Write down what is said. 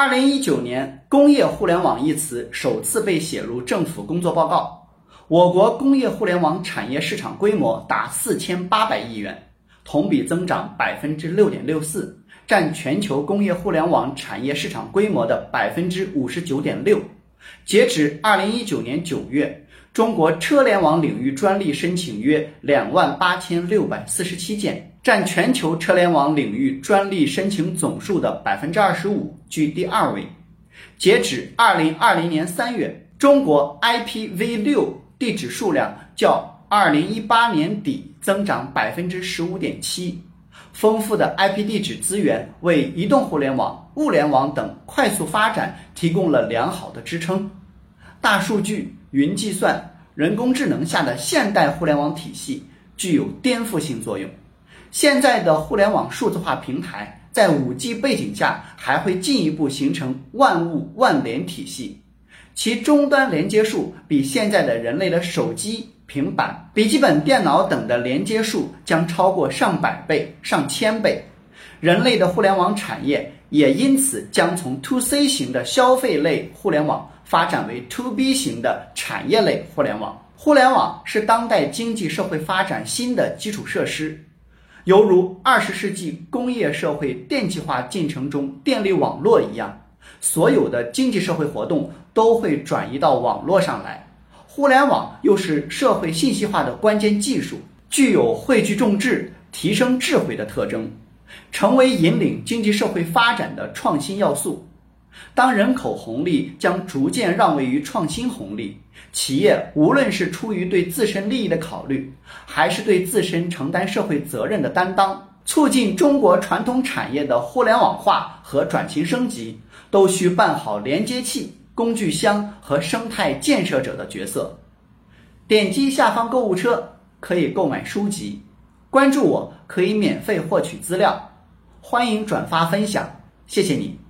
二零一九年，工业互联网一词首次被写入政府工作报告。我国工业互联网产业市场规模达四千八百亿元，同比增长百分之六点六四，占全球工业互联网产业市场规模的百分之五十九点六。截止二零一九年九月，中国车联网领域专利申请约两万八千六百四十七件，占全球车联网领域专利申请总数的百分之二十五，居第二位。截止二零二零年三月，中国 IPv 六。地址数量较二零一八年底增长百分之十五点七，丰富的 IP 地址资源为移动互联网、物联网等快速发展提供了良好的支撑。大数据、云计算、人工智能下的现代互联网体系具有颠覆性作用。现在的互联网数字化平台在五 G 背景下，还会进一步形成万物万联体系。其终端连接数比现在的人类的手机、平板、笔记本电脑等的连接数将超过上百倍、上千倍，人类的互联网产业也因此将从 To C 型的消费类互联网发展为 To B 型的产业类互联网。互联网是当代经济社会发展新的基础设施，犹如二十世纪工业社会电气化进程中电力网络一样。所有的经济社会活动都会转移到网络上来，互联网又是社会信息化的关键技术，具有汇聚众智、提升智慧的特征，成为引领经济社会发展的创新要素。当人口红利将逐渐让位于创新红利，企业无论是出于对自身利益的考虑，还是对自身承担社会责任的担当。促进中国传统产业的互联网化和转型升级，都需办好连接器、工具箱和生态建设者的角色。点击下方购物车可以购买书籍，关注我可以免费获取资料，欢迎转发分享，谢谢你。